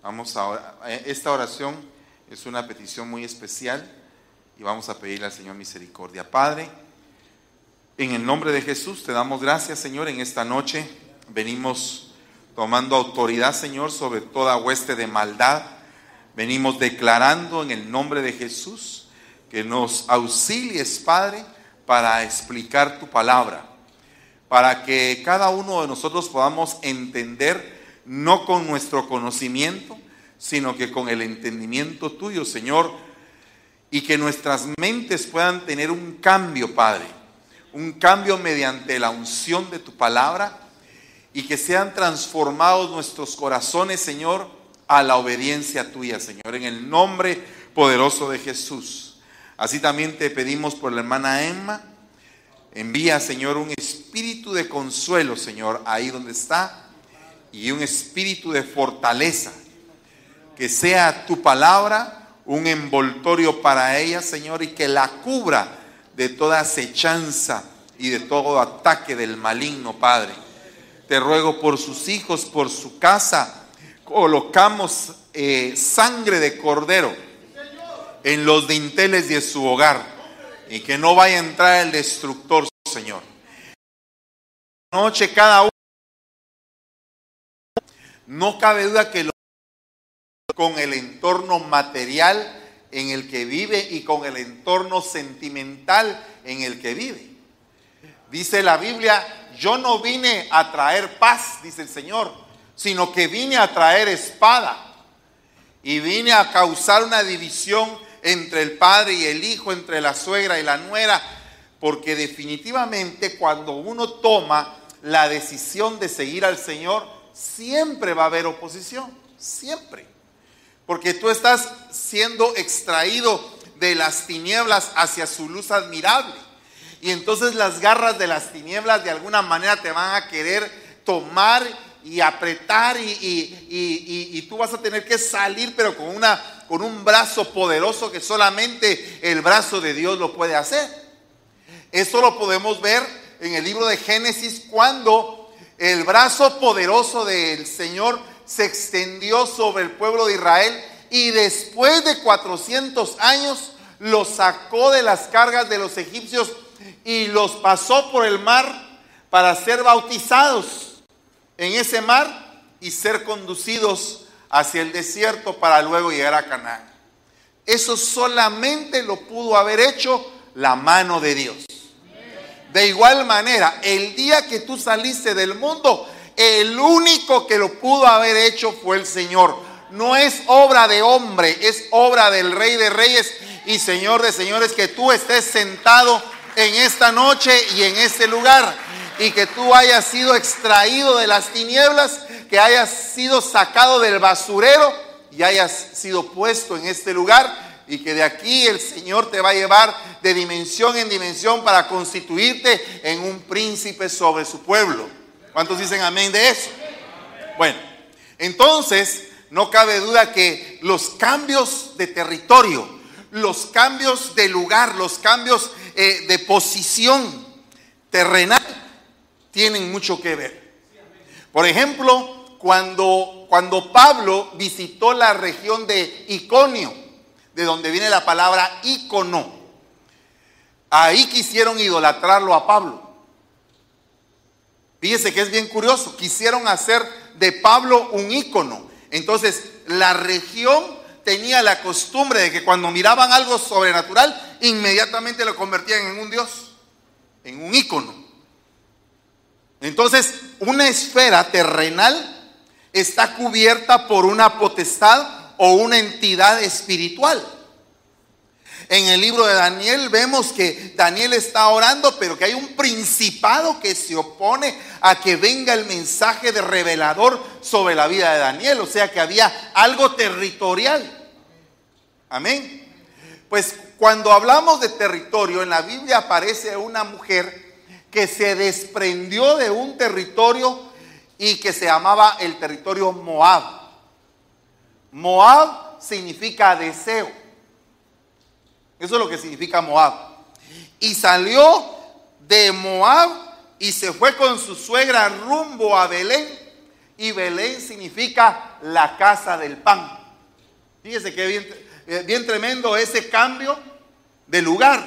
Vamos a eh, esta oración es una petición muy especial y vamos a pedirle al Señor misericordia. Padre, en el nombre de Jesús te damos gracias, Señor, en esta noche venimos tomando autoridad, Señor, sobre toda hueste de maldad. Venimos declarando en el nombre de Jesús que nos auxilies, Padre, para explicar tu palabra, para que cada uno de nosotros podamos entender no con nuestro conocimiento, sino que con el entendimiento tuyo, Señor, y que nuestras mentes puedan tener un cambio, Padre, un cambio mediante la unción de tu palabra, y que sean transformados nuestros corazones, Señor, a la obediencia tuya, Señor, en el nombre poderoso de Jesús. Así también te pedimos por la hermana Emma, envía, Señor, un espíritu de consuelo, Señor, ahí donde está y un espíritu de fortaleza. Que sea tu palabra un envoltorio para ella, Señor, y que la cubra de toda acechanza y de todo ataque del maligno, Padre. Te ruego por sus hijos, por su casa, colocamos eh, sangre de cordero en los dinteles de su hogar y que no vaya a entrar el destructor, Señor. Noche cada uno no cabe duda que lo con el entorno material en el que vive y con el entorno sentimental en el que vive. Dice la Biblia, yo no vine a traer paz, dice el Señor, sino que vine a traer espada. Y vine a causar una división entre el padre y el hijo, entre la suegra y la nuera, porque definitivamente cuando uno toma la decisión de seguir al Señor, siempre va a haber oposición, siempre. Porque tú estás siendo extraído de las tinieblas hacia su luz admirable. Y entonces las garras de las tinieblas de alguna manera te van a querer tomar y apretar y, tú vas a tener que salir, pero con, una, con un brazo poderoso que solamente el brazo de Dios lo puede hacer. Eso lo podemos ver en el libro de Génesis cuando el brazo poderoso del Señor se extendió sobre el pueblo de Israel y después de 400 años los sacó de las cargas de los egipcios y los pasó por el mar para ser bautizados en ese mar y ser conducidos hacia el desierto para luego llegar a Canaán. Eso solamente lo pudo haber hecho la mano de Dios. De igual manera, el día que tú saliste del mundo, el único que lo pudo haber hecho fue el Señor. No es obra de hombre, es obra del Rey de Reyes y Señor de Señores que tú estés sentado en esta noche y en este lugar y que tú hayas sido extraído de las tinieblas, que hayas sido sacado del basurero y hayas sido puesto en este lugar y que de aquí el Señor te va a llevar de dimensión en dimensión para constituirte en un príncipe sobre su pueblo. ¿Cuántos dicen amén de eso? Bueno, entonces no cabe duda que los cambios de territorio, los cambios de lugar, los cambios eh, de posición terrenal tienen mucho que ver. Por ejemplo, cuando, cuando Pablo visitó la región de Iconio, de donde viene la palabra ícono. Ahí quisieron idolatrarlo a Pablo. Fíjese que es bien curioso. Quisieron hacer de Pablo un ícono. Entonces, la región tenía la costumbre de que cuando miraban algo sobrenatural, inmediatamente lo convertían en un dios, en un ícono. Entonces, una esfera terrenal está cubierta por una potestad o una entidad espiritual. En el libro de Daniel vemos que Daniel está orando, pero que hay un principado que se opone a que venga el mensaje de revelador sobre la vida de Daniel. O sea que había algo territorial. Amén. Pues cuando hablamos de territorio, en la Biblia aparece una mujer que se desprendió de un territorio y que se llamaba el territorio Moab. Moab significa deseo. Eso es lo que significa Moab. Y salió de Moab y se fue con su suegra rumbo a Belén, y Belén significa la casa del pan. Fíjese que bien, eh, bien tremendo ese cambio de lugar.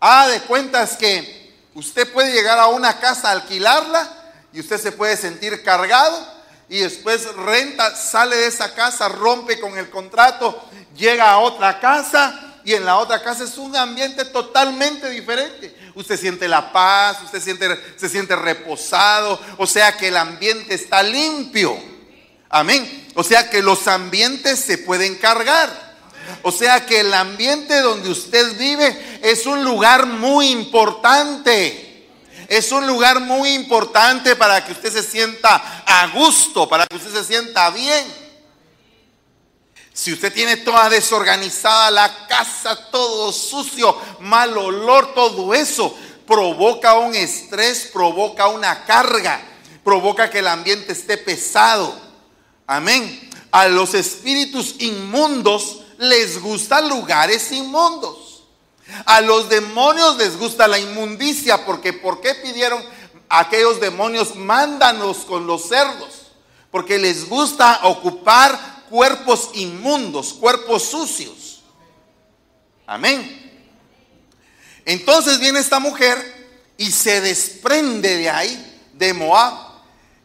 Ah, de cuentas que usted puede llegar a una casa alquilarla y usted se puede sentir cargado y después renta, sale de esa casa, rompe con el contrato, llega a otra casa y en la otra casa es un ambiente totalmente diferente. Usted siente la paz, usted siente, se siente reposado, o sea que el ambiente está limpio. Amén. O sea que los ambientes se pueden cargar. O sea que el ambiente donde usted vive es un lugar muy importante. Es un lugar muy importante para que usted se sienta a gusto, para que usted se sienta bien. Si usted tiene toda desorganizada la casa, todo sucio, mal olor, todo eso, provoca un estrés, provoca una carga, provoca que el ambiente esté pesado. Amén. A los espíritus inmundos les gustan lugares inmundos. A los demonios les gusta la inmundicia, porque ¿por qué pidieron aquellos demonios, mándanos con los cerdos? Porque les gusta ocupar cuerpos inmundos, cuerpos sucios. Amén. Entonces viene esta mujer y se desprende de ahí, de Moab,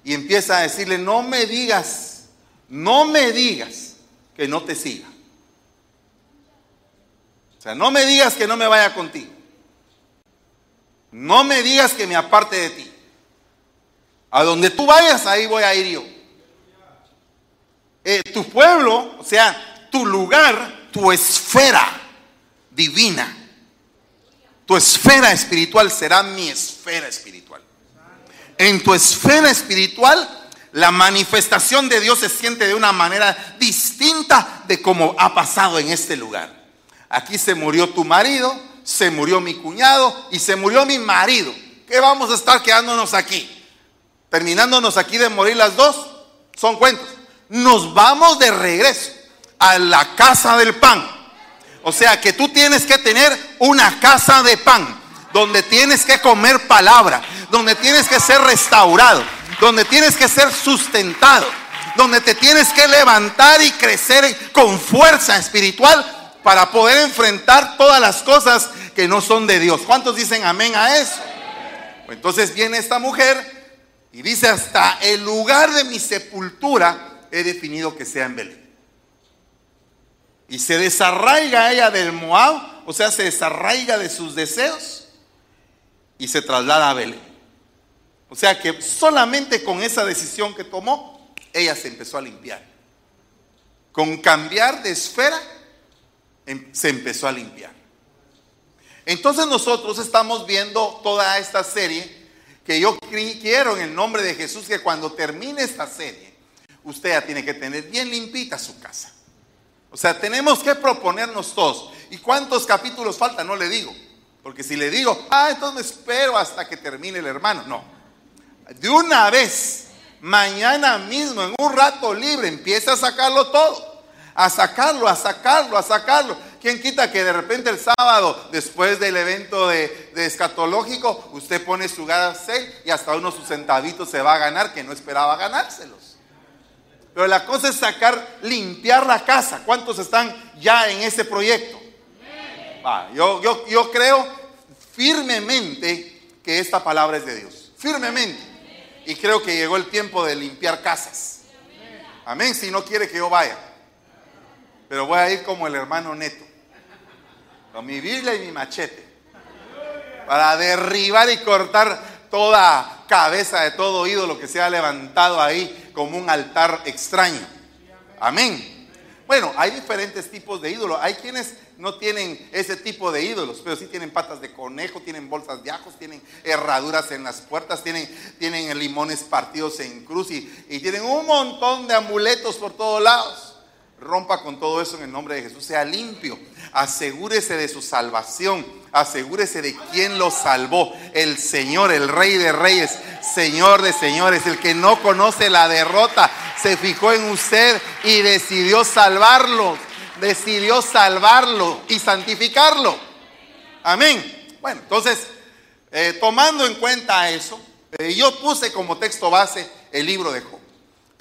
y empieza a decirle, no me digas, no me digas que no te siga. O sea, no me digas que no me vaya contigo. No me digas que me aparte de ti. A donde tú vayas, ahí voy a ir yo. Eh, tu pueblo, o sea, tu lugar, tu esfera divina, tu esfera espiritual será mi esfera espiritual. En tu esfera espiritual, la manifestación de Dios se siente de una manera distinta de como ha pasado en este lugar aquí se murió tu marido, se murió mi cuñado y se murió mi marido. ¿Qué vamos a estar quedándonos aquí? Terminándonos aquí de morir las dos, son cuentos. Nos vamos de regreso a la casa del pan. O sea que tú tienes que tener una casa de pan, donde tienes que comer palabra, donde tienes que ser restaurado, donde tienes que ser sustentado, donde te tienes que levantar y crecer con fuerza espiritual para poder enfrentar todas las cosas que no son de Dios. ¿Cuántos dicen amén a eso? Entonces viene esta mujer y dice, hasta el lugar de mi sepultura he definido que sea en Belén. Y se desarraiga ella del Moab, o sea, se desarraiga de sus deseos y se traslada a Belén. O sea que solamente con esa decisión que tomó, ella se empezó a limpiar. Con cambiar de esfera, Em, se empezó a limpiar. Entonces nosotros estamos viendo toda esta serie que yo quiero en el nombre de Jesús que cuando termine esta serie, usted ya tiene que tener bien limpita su casa. O sea, tenemos que proponernos todos. ¿Y cuántos capítulos faltan? No le digo. Porque si le digo, ah, entonces me espero hasta que termine el hermano. No. De una vez, mañana mismo, en un rato libre, empieza a sacarlo todo a sacarlo, a sacarlo, a sacarlo. ¿Quién quita que de repente el sábado, después del evento de, escatológico, usted pone su sale y hasta uno sus centavitos se va a ganar que no esperaba ganárselos? Pero la cosa es sacar, limpiar la casa. ¿Cuántos están ya en ese proyecto? yo, yo, yo creo firmemente que esta palabra es de Dios. Firmemente. Y creo que llegó el tiempo de limpiar casas. Amén. Si no quiere que yo vaya. Pero voy a ir como el hermano Neto, con mi Biblia y mi machete, para derribar y cortar toda cabeza de todo ídolo que se ha levantado ahí como un altar extraño. Amén. Bueno, hay diferentes tipos de ídolos. Hay quienes no tienen ese tipo de ídolos, pero sí tienen patas de conejo, tienen bolsas de ajos, tienen herraduras en las puertas, tienen, tienen limones partidos en cruz y, y tienen un montón de amuletos por todos lados. Rompa con todo eso en el nombre de Jesús. Sea limpio. Asegúrese de su salvación. Asegúrese de quién lo salvó. El Señor, el Rey de Reyes, Señor de Señores, el que no conoce la derrota, se fijó en usted y decidió salvarlo. Decidió salvarlo y santificarlo. Amén. Bueno, entonces, eh, tomando en cuenta eso, eh, yo puse como texto base el libro de Job.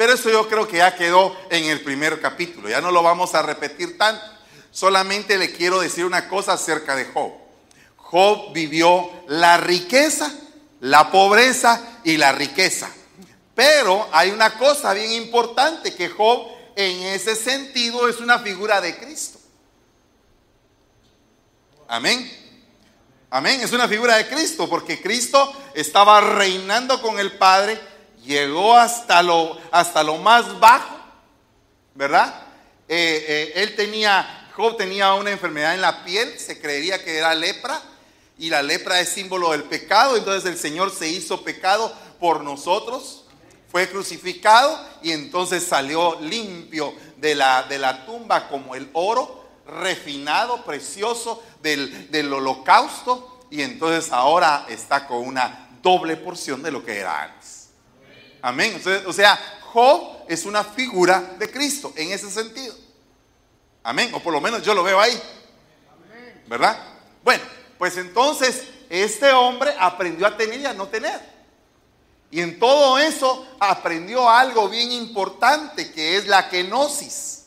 Pero eso yo creo que ya quedó en el primer capítulo, ya no lo vamos a repetir tanto. Solamente le quiero decir una cosa acerca de Job. Job vivió la riqueza, la pobreza y la riqueza. Pero hay una cosa bien importante, que Job en ese sentido es una figura de Cristo. Amén. Amén. Es una figura de Cristo porque Cristo estaba reinando con el Padre, llegó hasta lo, hasta lo más bajo, ¿verdad? Eh, eh, él tenía, Job tenía una enfermedad en la piel, se creería que era lepra, y la lepra es símbolo del pecado, entonces el Señor se hizo pecado por nosotros, fue crucificado y entonces salió limpio de la, de la tumba como el oro refinado, precioso del, del holocausto y entonces ahora está con una doble porción de lo que era antes. Amén. o sea, Job es una figura de Cristo en ese sentido. Amén. O por lo menos yo lo veo ahí. ¿Verdad? Bueno, pues entonces este hombre aprendió a tener y a no tener. Y en todo eso aprendió algo bien importante que es la kenosis.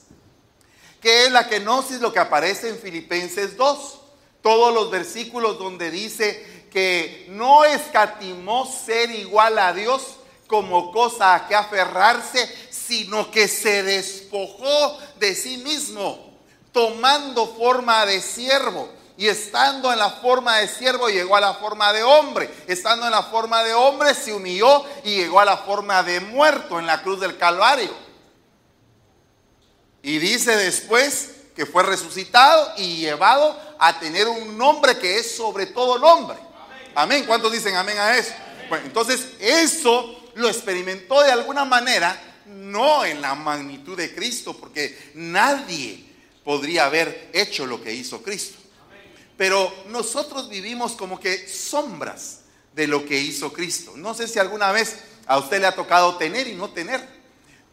¿Qué es la kenosis? Lo que aparece en Filipenses 2. Todos los versículos donde dice que no escatimó ser igual a Dios como cosa a que aferrarse, sino que se despojó de sí mismo, tomando forma de siervo. Y estando en la forma de siervo llegó a la forma de hombre. Estando en la forma de hombre se humilló y llegó a la forma de muerto en la cruz del Calvario. Y dice después que fue resucitado y llevado a tener un nombre que es sobre todo nombre. Amén. ¿Cuántos dicen amén a eso? Bueno, entonces eso lo experimentó de alguna manera, no en la magnitud de Cristo, porque nadie podría haber hecho lo que hizo Cristo. Pero nosotros vivimos como que sombras de lo que hizo Cristo. No sé si alguna vez a usted le ha tocado tener y no tener.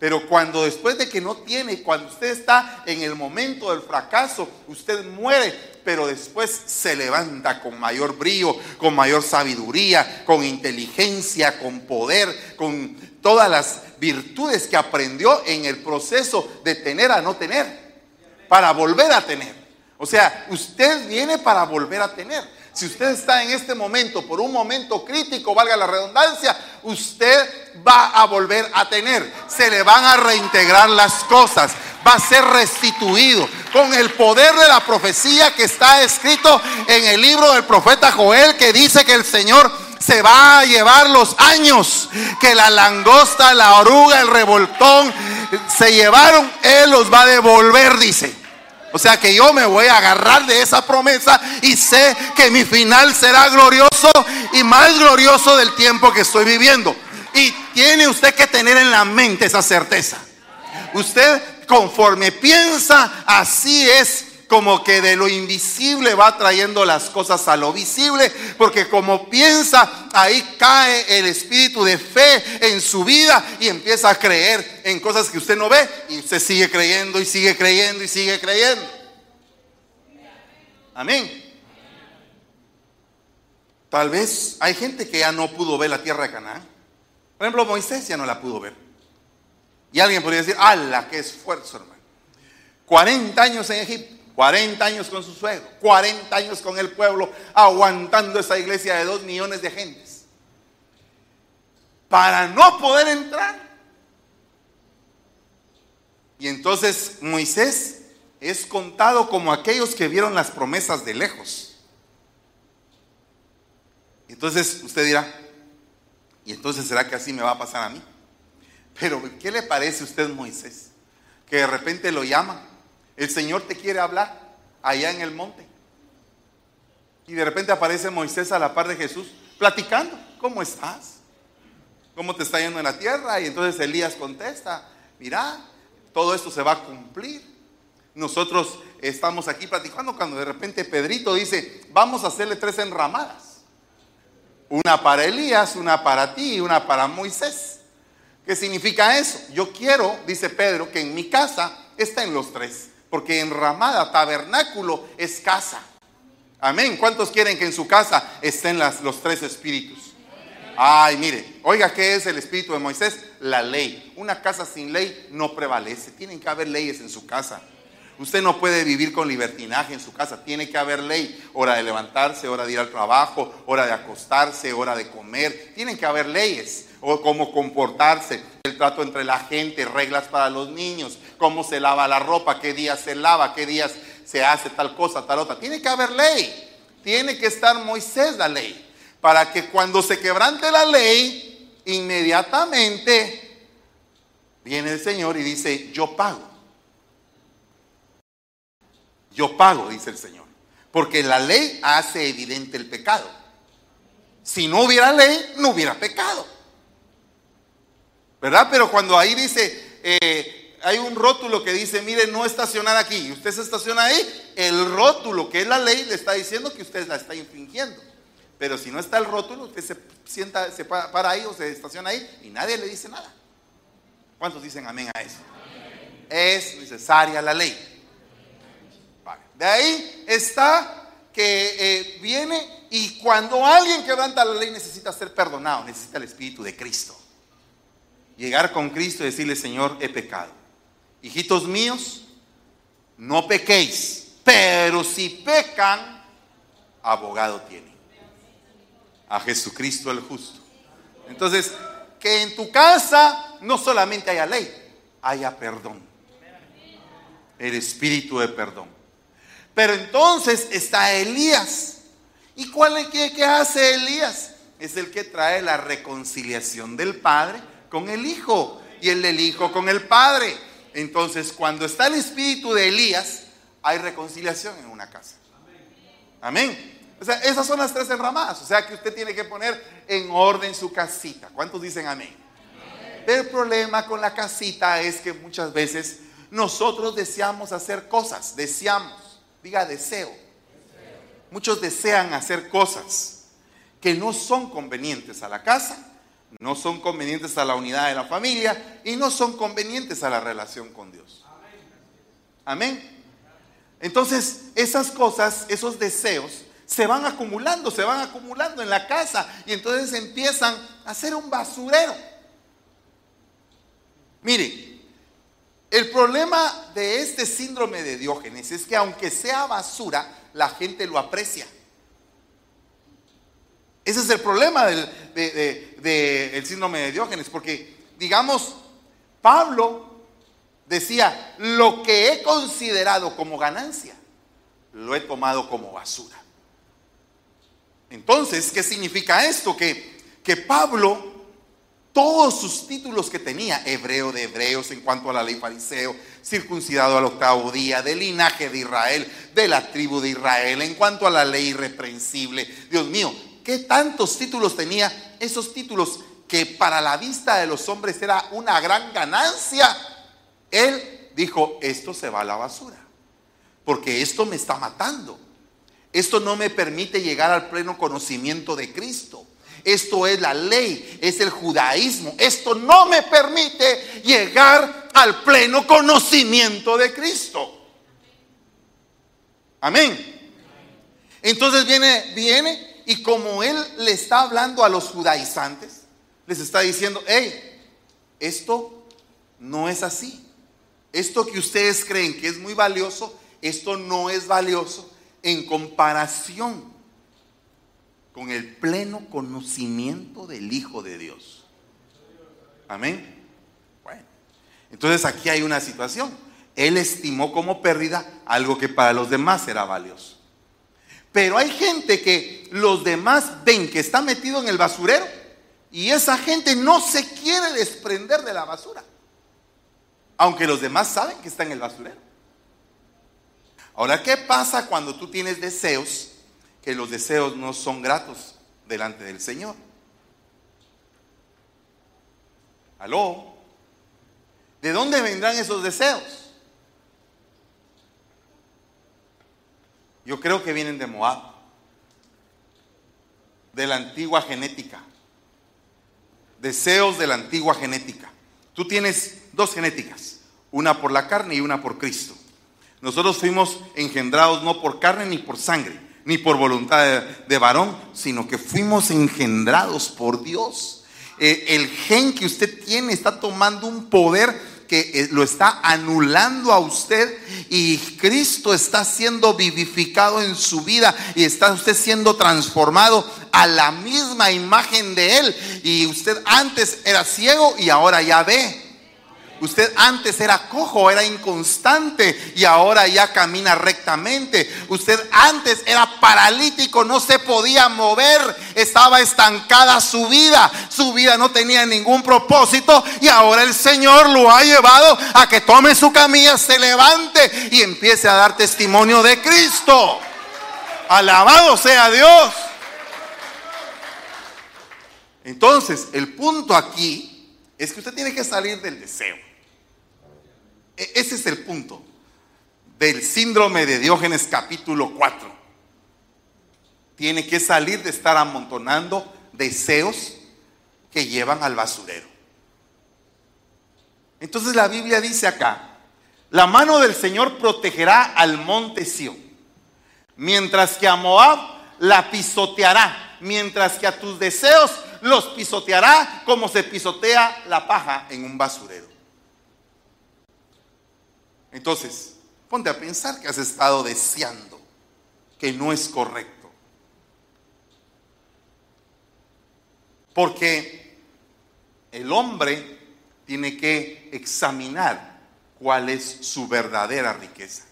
Pero cuando después de que no tiene, cuando usted está en el momento del fracaso, usted muere, pero después se levanta con mayor brillo, con mayor sabiduría, con inteligencia, con poder, con todas las virtudes que aprendió en el proceso de tener a no tener, para volver a tener. O sea, usted viene para volver a tener. Si usted está en este momento, por un momento crítico, valga la redundancia, usted va a volver a tener. Se le van a reintegrar las cosas. Va a ser restituido con el poder de la profecía que está escrito en el libro del profeta Joel que dice que el Señor se va a llevar los años que la langosta, la oruga, el revoltón se llevaron. Él los va a devolver, dice. O sea que yo me voy a agarrar de esa promesa y sé que mi final será glorioso y más glorioso del tiempo que estoy viviendo. Y tiene usted que tener en la mente esa certeza. Usted conforme piensa, así es como que de lo invisible va trayendo las cosas a lo visible, porque como piensa, ahí cae el espíritu de fe en su vida y empieza a creer en cosas que usted no ve y usted sigue creyendo y sigue creyendo y sigue creyendo. Amén. Tal vez hay gente que ya no pudo ver la tierra de Canaán. Por ejemplo, Moisés ya no la pudo ver. Y alguien podría decir, ¡ala, qué esfuerzo, hermano! 40 años en Egipto. 40 años con su suegro, 40 años con el pueblo, aguantando esa iglesia de dos millones de gentes. Para no poder entrar. Y entonces Moisés es contado como aquellos que vieron las promesas de lejos. Entonces usted dirá, ¿y entonces será que así me va a pasar a mí? Pero ¿qué le parece a usted Moisés? Que de repente lo llama el Señor te quiere hablar allá en el monte. Y de repente aparece Moisés a la par de Jesús platicando. ¿Cómo estás? ¿Cómo te está yendo en la tierra? Y entonces Elías contesta, mira, todo esto se va a cumplir. Nosotros estamos aquí platicando cuando de repente Pedrito dice, vamos a hacerle tres enramadas. Una para Elías, una para ti y una para Moisés. ¿Qué significa eso? Yo quiero, dice Pedro, que en mi casa estén los tres. Porque enramada, tabernáculo es casa. Amén. ¿Cuántos quieren que en su casa estén las, los tres espíritus? Ay, mire, oiga, ¿qué es el espíritu de Moisés? La ley. Una casa sin ley no prevalece. Tienen que haber leyes en su casa. Usted no puede vivir con libertinaje en su casa. Tiene que haber ley. Hora de levantarse, hora de ir al trabajo, hora de acostarse, hora de comer. Tienen que haber leyes. O cómo comportarse, el trato entre la gente, reglas para los niños, cómo se lava la ropa, qué días se lava, qué días se hace tal cosa, tal otra. Tiene que haber ley. Tiene que estar Moisés la ley para que cuando se quebrante la ley, inmediatamente viene el Señor y dice, yo pago. Yo pago, dice el Señor. Porque la ley hace evidente el pecado. Si no hubiera ley, no hubiera pecado. ¿Verdad? Pero cuando ahí dice, eh, hay un rótulo que dice, mire, no estacionar aquí, usted se estaciona ahí, el rótulo que es la ley le está diciendo que usted la está infringiendo. Pero si no está el rótulo, usted se sienta, se para ahí o se estaciona ahí y nadie le dice nada. ¿Cuántos dicen amén a eso? Es necesaria la ley. De ahí está que eh, viene y cuando alguien quebranta la ley necesita ser perdonado, necesita el Espíritu de Cristo. Llegar con Cristo y decirle, Señor, he pecado. Hijitos míos, no pequéis, pero si pecan, abogado tiene a Jesucristo el justo. Entonces, que en tu casa no solamente haya ley, haya perdón. El espíritu de perdón. Pero entonces está Elías. ¿Y cuál es qué, qué hace Elías? Es el que trae la reconciliación del Padre con el Hijo y el del Hijo con el Padre. Entonces, cuando está el espíritu de Elías, hay reconciliación en una casa. Amén. O sea, esas son las tres enramadas. O sea que usted tiene que poner en orden su casita. ¿Cuántos dicen amén? El problema con la casita es que muchas veces nosotros deseamos hacer cosas. Deseamos. Diga deseo. Muchos desean hacer cosas que no son convenientes a la casa, no son convenientes a la unidad de la familia y no son convenientes a la relación con Dios. Amén. Entonces, esas cosas, esos deseos, se van acumulando, se van acumulando en la casa y entonces empiezan a hacer un basurero. Mire, el problema de este síndrome de Diógenes es que aunque sea basura, la gente lo aprecia. Ese es el problema del síndrome de Diógenes, porque digamos, Pablo decía, lo que he considerado como ganancia, lo he tomado como basura. Entonces, ¿qué significa esto? Que, que Pablo, todos sus títulos que tenía, hebreo de hebreos en cuanto a la ley fariseo, circuncidado al octavo día, del linaje de Israel, de la tribu de Israel, en cuanto a la ley irreprensible, Dios mío, ¿qué tantos títulos tenía? Esos títulos que para la vista de los hombres era una gran ganancia. Él dijo, esto se va a la basura, porque esto me está matando. Esto no me permite llegar al pleno conocimiento de Cristo. Esto es la ley, es el judaísmo. Esto no me permite llegar al pleno conocimiento de Cristo. Amén. Entonces viene, viene y como él le está hablando a los judaizantes, les está diciendo, hey, esto no es así. Esto que ustedes creen que es muy valioso, esto no es valioso en comparación con el pleno conocimiento del Hijo de Dios. Amén. Bueno, entonces aquí hay una situación. Él estimó como pérdida algo que para los demás era valioso. Pero hay gente que los demás ven que está metido en el basurero y esa gente no se quiere desprender de la basura. Aunque los demás saben que está en el basurero. Ahora, ¿qué pasa cuando tú tienes deseos que los deseos no son gratos delante del Señor? ¿Aló? ¿De dónde vendrán esos deseos? Yo creo que vienen de Moab, de la antigua genética. Deseos de la antigua genética. Tú tienes dos genéticas, una por la carne y una por Cristo. Nosotros fuimos engendrados no por carne ni por sangre, ni por voluntad de, varón, sino que fuimos engendrados por Dios. Eh, el gen que usted tiene está tomando un poder que eh, lo está anulando a usted y Cristo está siendo vivificado en su vida y está usted siendo transformado a la misma imagen de Él. Y usted antes era ciego y ahora ya ve. Usted antes era cojo, era inconstante y ahora ya camina rectamente. Usted antes era paralítico, no se podía mover, estaba estancada su vida. Su vida no tenía ningún propósito y ahora el Señor lo ha llevado a que tome su camilla, se levante y empiece a dar testimonio de Cristo. Alabado sea Dios. Entonces, el punto aquí es que usted tiene que salir del deseo. E, ese es el punto del síndrome de Diógenes capítulo 4. Tiene que salir de estar amontonando deseos que llevan al basurero. Entonces la Biblia dice acá, la mano del Señor protegerá al monte Sión, mientras que a Moab la pisoteará, mientras que a tus deseos los pisoteará como se pisotea la paja en un basurero. Entonces, ponte a pensar que has estado deseando que no es correcto. Porque el hombre tiene que examinar cuál es su verdadera riqueza.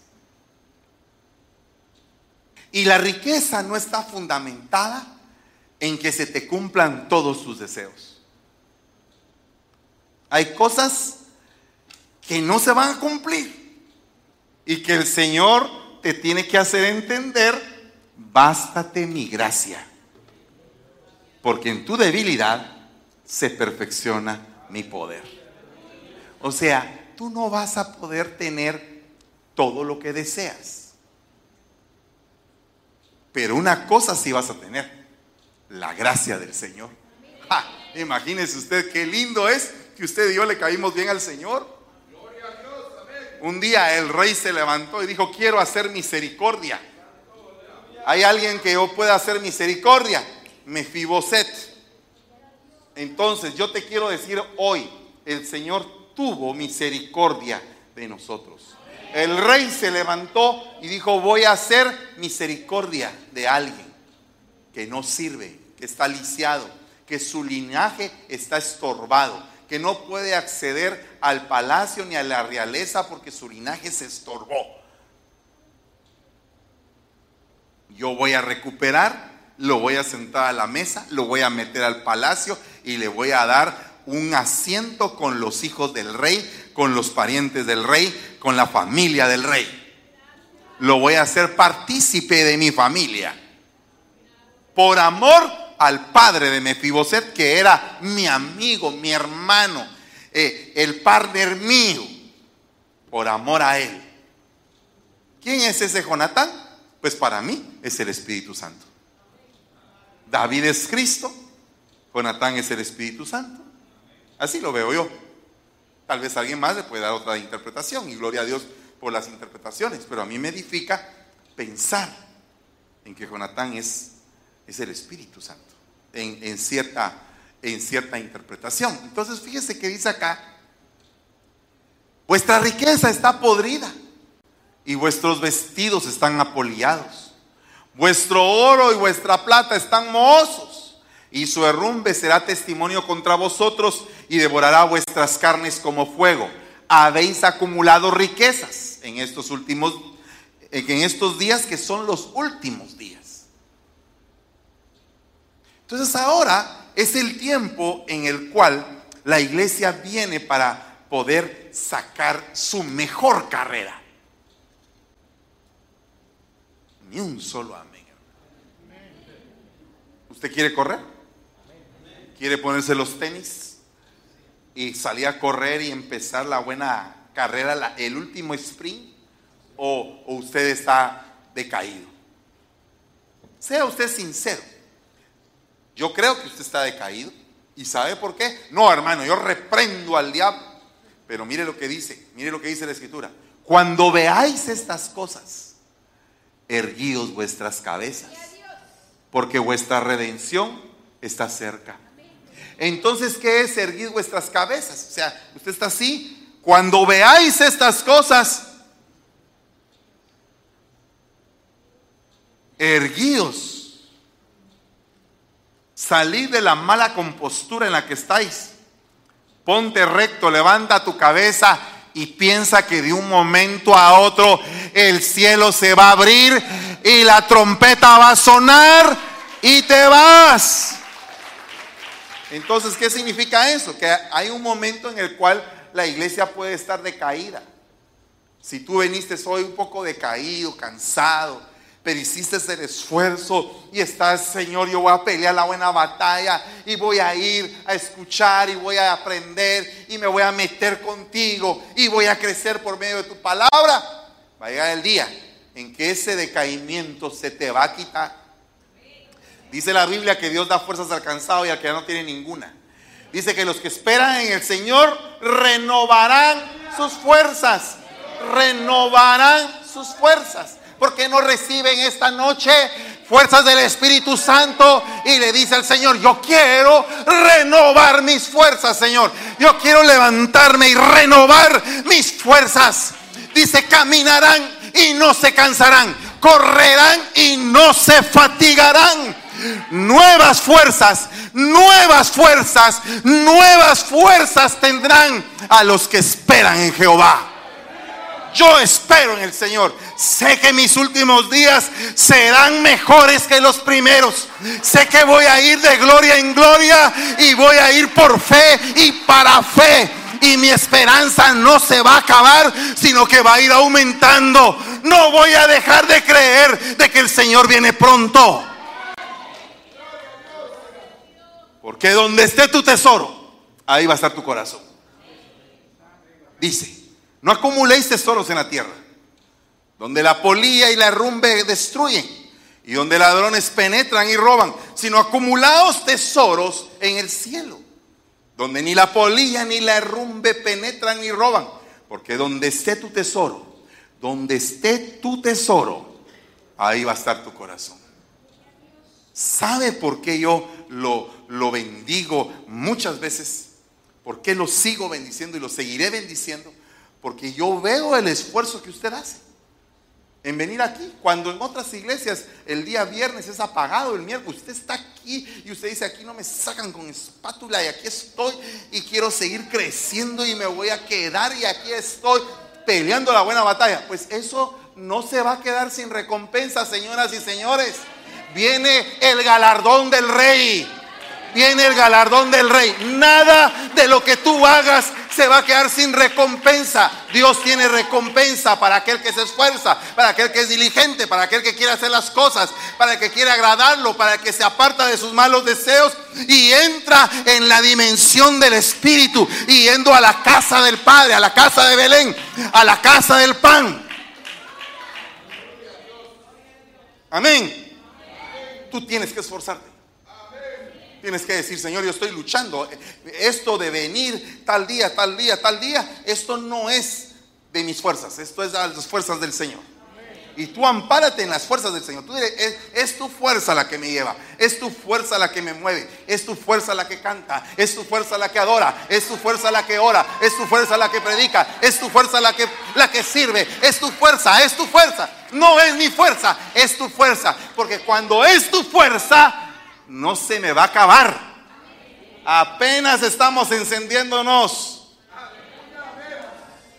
Y la riqueza no está fundamentada en que se te cumplan todos tus deseos. Hay cosas que no se van a cumplir y que el Señor te tiene que hacer entender, bástate mi gracia, porque en tu debilidad se perfecciona mi poder. O sea, tú no vas a poder tener todo lo que deseas, pero una cosa sí vas a tener, la gracia del Señor. imagínese usted qué lindo es que usted y yo le caímos bien al Señor un día el rey se levantó y dijo, quiero hacer misericordia. ¿Hay alguien que yo pueda hacer misericordia? Mefiboset. Entonces yo te quiero decir hoy, el Señor tuvo misericordia de nosotros. El rey se levantó y dijo, voy a hacer misericordia de alguien que no sirve, que está lisiado, que su linaje está estorbado que no puede acceder al palacio ni a la realeza porque su linaje se estorbó. Yo voy a recuperar, lo voy a sentar a la mesa, lo voy a meter al palacio y le voy a dar un asiento con los hijos del rey, con los parientes del rey, con la familia del rey. Lo voy a hacer partícipe de mi familia. Por amor al padre de Mefiboset, que era mi amigo, mi hermano, eh, el partner mío, por amor a él. ¿Quién es ese Jonatán? Pues para mí es el Espíritu Santo. David es Cristo, Jonatán es el Espíritu Santo. Así lo veo yo. Tal vez alguien más le puede dar otra interpretación y gloria a Dios por las interpretaciones, pero a mí me edifica pensar en que Jonatán es es el Espíritu Santo en, cierta, en cierta interpretación. Entonces fíjese que dice acá, vuestra riqueza está podrida y vuestros vestidos están apoliados. Vuestro oro y vuestra plata están mohosos y su herrumbe será testimonio contra vosotros y devorará vuestras carnes como fuego. Habéis acumulado riquezas en estos últimos, en estos días que son los últimos días. Entonces ahora es el tiempo en el cual la iglesia viene para poder sacar su mejor carrera. Ni un solo amén. ¿Usted quiere correr? ¿Quiere ponerse los tenis y salir a correr y empezar la buena carrera, el último sprint? ¿O, o usted está decaído? Sea usted sincero. Yo creo que usted está decaído. ¿Y sabe por qué? No, hermano, yo reprendo al diablo. Pero mire lo que dice, mire lo que dice la escritura. Cuando veáis estas cosas, erguíos vuestras cabezas, porque vuestra redención está cerca. Entonces, ¿qué es erguir vuestras cabezas? O sea, usted está así. Cuando veáis estas cosas, erguíos. Salid de la mala compostura en la que estáis. Ponte recto, levanta tu cabeza y piensa que de un momento a otro el cielo se va a abrir y la trompeta va a sonar y te vas. Entonces, ¿qué significa eso? Que hay un momento en el cual la iglesia puede estar decaída. Si tú viniste hoy un poco decaído, cansado, pero hiciste el esfuerzo y estás, Señor, yo voy a pelear la buena batalla y voy a ir a escuchar y voy a aprender y me voy a meter contigo y voy a crecer por medio de tu palabra. Va a llegar el día en que ese decaimiento se te va a quitar. Dice la Biblia que Dios da fuerzas al cansado y al que ya no tiene ninguna. Dice que los que esperan en el Señor renovarán sus fuerzas. Renovarán sus fuerzas. Porque no reciben esta noche fuerzas del Espíritu Santo y le dice al Señor, yo quiero renovar mis fuerzas, Señor. Yo quiero levantarme y renovar mis fuerzas. Dice, caminarán y no se cansarán, correrán y no se fatigarán. Nuevas fuerzas, nuevas fuerzas, nuevas fuerzas tendrán a los que esperan en Jehová. Yo espero en el Señor. Sé que mis últimos días serán mejores que los primeros. Sé que voy a ir de gloria en gloria y voy a ir por fe y para fe. Y mi esperanza no se va a acabar, sino que va a ir aumentando. No voy a dejar de creer de que el Señor viene pronto. Porque donde esté tu tesoro, ahí va a estar tu corazón. Dice, no acumuléis tesoros en la tierra, donde la polilla y la rumbe destruyen, y donde ladrones penetran y roban, sino acumulaos tesoros en el cielo, donde ni la polilla ni la rumbe penetran ni roban, porque donde esté tu tesoro, donde esté tu tesoro, ahí va a estar tu corazón. ¿Sabe por qué yo lo, lo bendigo muchas veces? ¿Por qué lo sigo bendiciendo y lo seguiré bendiciendo? Porque yo veo el esfuerzo que usted hace en venir aquí. Cuando en otras iglesias el día viernes es apagado, el miércoles usted está aquí y usted dice, aquí no me sacan con espátula y aquí estoy y quiero seguir creciendo y me voy a quedar y aquí estoy peleando la buena batalla. Pues eso no se va a quedar sin recompensa, señoras y señores. Viene el galardón del rey viene el galardón del rey. Nada de lo que tú hagas se va a quedar sin recompensa. Dios tiene recompensa para aquel que se esfuerza, para aquel que es diligente, para aquel que quiere hacer las cosas, para el que quiere agradarlo, para el que se aparta de sus malos deseos y entra en la dimensión del Espíritu y yendo a la casa del Padre, a la casa de Belén, a la casa del pan. Amén. Tú tienes que esforzarte. Tienes que decir, Señor, yo estoy luchando. Esto de venir tal día, tal día, tal día, esto no es de mis fuerzas, esto es de las fuerzas del Señor. Y tú ampárate en las fuerzas del Señor. Tú dices, es, es, tu fuerza la que me lleva, es tu fuerza la que me mueve, es tu fuerza la que canta, es tu fuerza la que adora, es tu fuerza la que ora, es tu fuerza la que predica, es tu fuerza la que, la que sirve, es tu fuerza, es tu fuerza. No es mi fuerza, es tu fuerza. Porque cuando es tu fuerza, no se me va a acabar. Apenas estamos encendiéndonos.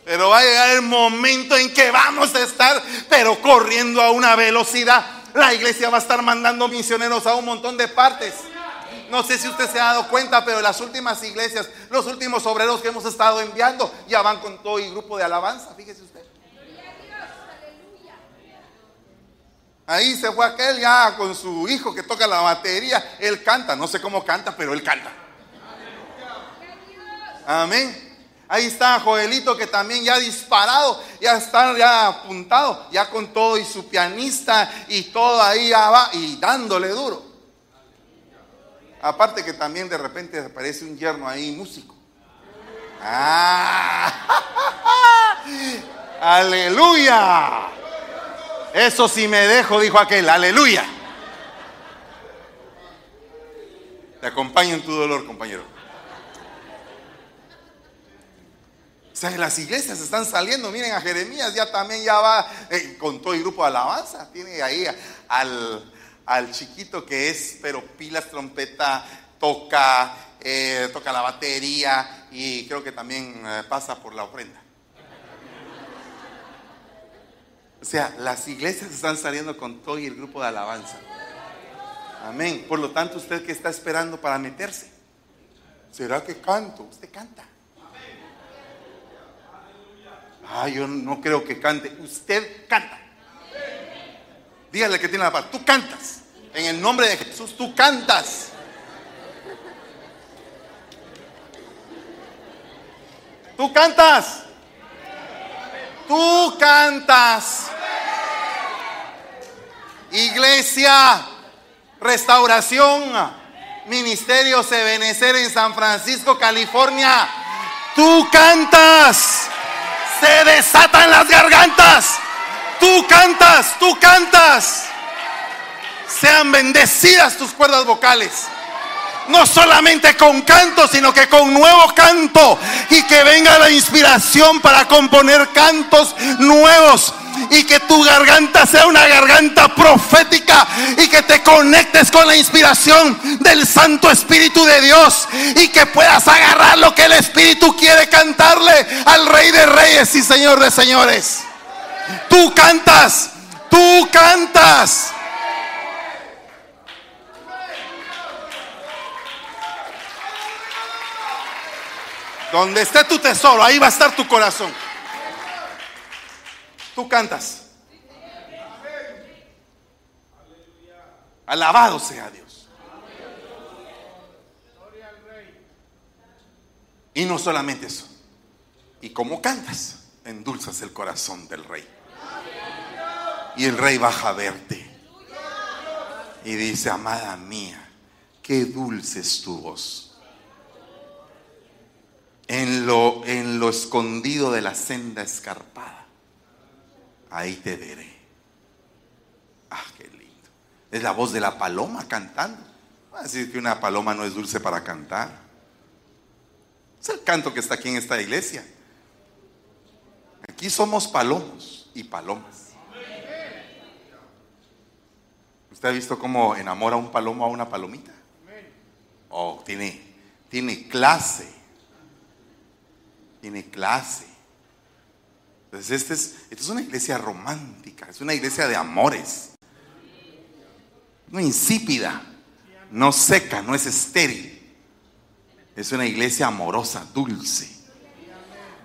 Pero va a llegar el momento en que vamos a estar, pero corriendo a una velocidad. La iglesia va a estar mandando misioneros a un montón de partes. No sé si usted se ha dado cuenta, pero las últimas iglesias, los últimos obreros que hemos estado enviando, ya van con todo el grupo de alabanza. Fíjese usted. Ahí se fue aquel ya con su hijo que toca la batería. Él canta, no sé cómo canta, pero él canta. Amén. Ahí está Joelito que también ya disparado, ya está ya apuntado, ya con todo y su pianista y todo ahí ya va y dándole duro. Aparte que también de repente aparece un yerno ahí músico. Ah, aleluya. Eso sí me dejo, dijo aquel. Aleluya. Te acompaño en tu dolor, compañero. O sea, las iglesias están saliendo. Miren, a Jeremías ya también ya va eh, con todo el grupo de alabanza. Tiene ahí al, al chiquito que es, pero pilas, trompeta, toca, eh, toca la batería y creo que también eh, pasa por la ofrenda. O sea, las iglesias están saliendo con todo y el grupo de alabanza. Amén. Por lo tanto, usted que está esperando para meterse, ¿será que canto? Usted canta. Ah, yo no creo que cante. Usted canta. Dígale que tiene la paz. Tú cantas. En el nombre de Jesús, tú cantas. Tú cantas. Tú cantas. Iglesia, restauración, ministerio Sebenecer en San Francisco, California. Tú cantas. Se desatan las gargantas. Tú cantas, tú cantas. Sean bendecidas tus cuerdas vocales no solamente con canto, sino que con nuevo canto y que venga la inspiración para componer cantos nuevos y que tu garganta sea una garganta profética y que te conectes con la inspiración del Santo Espíritu de Dios y que puedas agarrar lo que el Espíritu quiere cantarle al Rey de Reyes y Señor de Señores. Tú cantas, tú cantas. Donde esté tu tesoro, ahí va a estar tu corazón. Tú cantas. Alabado sea Dios. Y no solamente eso. Y como cantas, endulzas el corazón del rey. Y el rey baja a verte. Y dice, amada mía, qué dulce es tu voz en lo, en lo escondido de la senda escarpada. Ahí te veré. Ah, qué lindo. Es la voz de la paloma cantando. Va a decir que una paloma no es dulce para cantar. Es el canto que está aquí en esta iglesia. Aquí somos palomos y palomas. ¿Usted ha visto cómo enamora un palomo a una palomita? Oh, tiene, tiene clase tiene clase. Entonces, esta es, esta es una iglesia romántica, es una iglesia de amores. No insípida, no seca, no es estéril. Es una iglesia amorosa, dulce.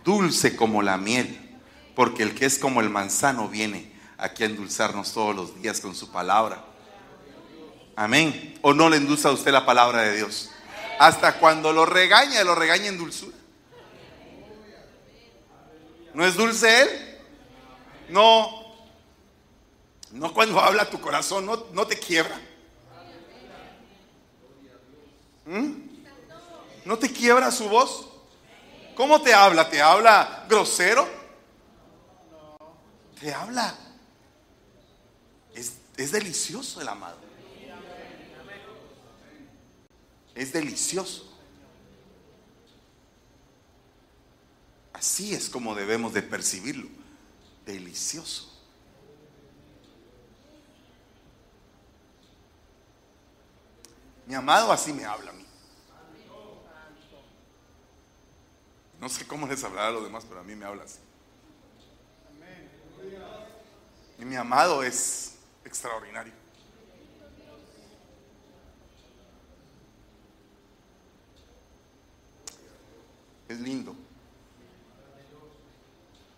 Dulce como la miel. Porque el que es como el manzano viene aquí a endulzarnos todos los días con su palabra. Amén. ¿O no le endulza a usted la palabra de Dios? Hasta cuando lo regaña, lo regaña en dulzura. ¿No es dulce Él? No. No cuando habla tu corazón, no, no te quiebra. ¿Mm? ¿No te quiebra su voz? ¿Cómo te habla? ¿Te habla grosero? Te habla. Es, es delicioso el amado. Es delicioso. Así es como debemos de percibirlo. Delicioso. Mi amado así me habla a mí. No sé cómo les hablará a los demás, pero a mí me habla así. Y mi amado es extraordinario. Es lindo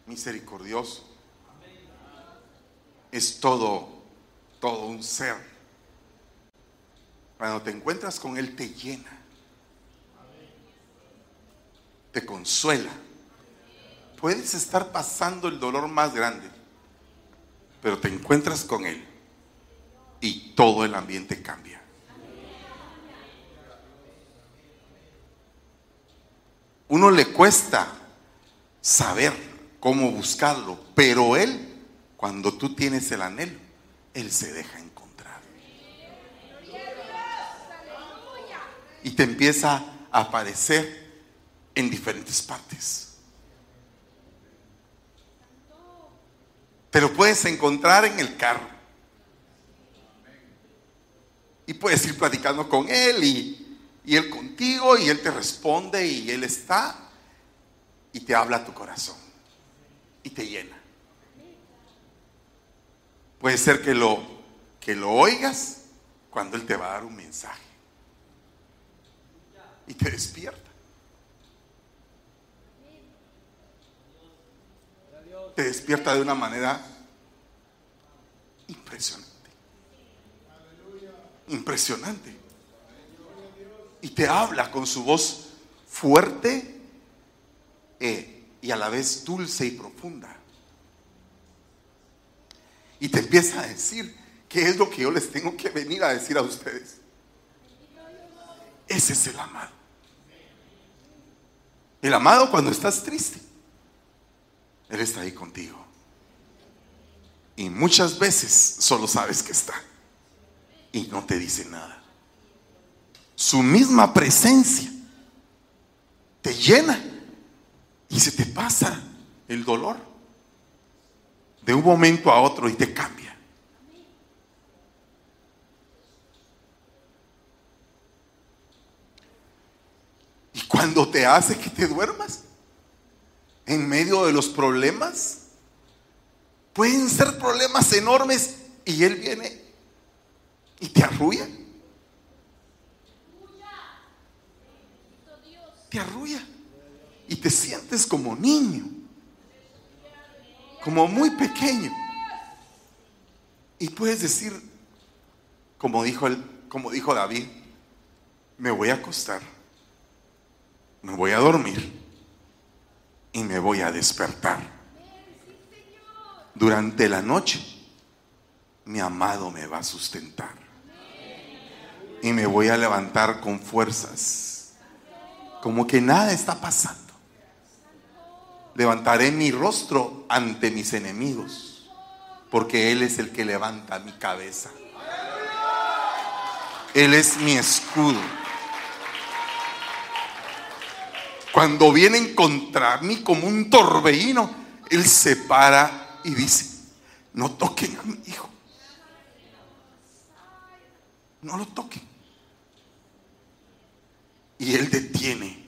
misericordioso. Es todo, todo un ser. Cuando te encuentras con Él te llena, te consuela. Puedes estar pasando el dolor más grande, pero te encuentras con Él y todo el ambiente cambia. Uno le cuesta saber cómo buscarlo, pero Él cuando tú tienes el anhelo, Él se deja encontrar. Y te empieza a aparecer en diferentes partes. Pero puedes encontrar en el carro. Y puedes ir platicando con Él y, y Él contigo y Él te responde y Él está y te habla a tu corazón y te llena. Puede ser que lo, que lo oigas cuando Él te va a dar un mensaje. Y te despierta. Te despierta de una manera impresionante. Impresionante. Y te habla con su voz fuerte eh, y a la vez dulce y profunda y te empieza a decir qué es lo que yo les tengo que venir a decir a ustedes. Ese es el amado. El amado cuando estás triste, Él está ahí contigo. Y muchas veces solo sabes que está y no te dice nada. Su misma presencia te llena y se te pasa el dolor de un momento a otro y te cambia. Y cuando te hace que te duermas, en medio de los problemas, pueden ser problemas enormes y Él viene y te arrulla. Te arrulla y te sientes como niño como muy pequeño. Y puedes decir, como dijo, el, como dijo David, me voy a acostar, me voy a dormir y me voy a despertar. Durante la noche, mi amado me va a sustentar. Y me voy a levantar con fuerzas, como que nada está pasando levantaré mi rostro ante mis enemigos, porque Él es el que levanta mi cabeza. Él es mi escudo. Cuando vienen contra mí como un torbellino, Él se para y dice, no toquen a mi hijo. No lo toquen. Y Él detiene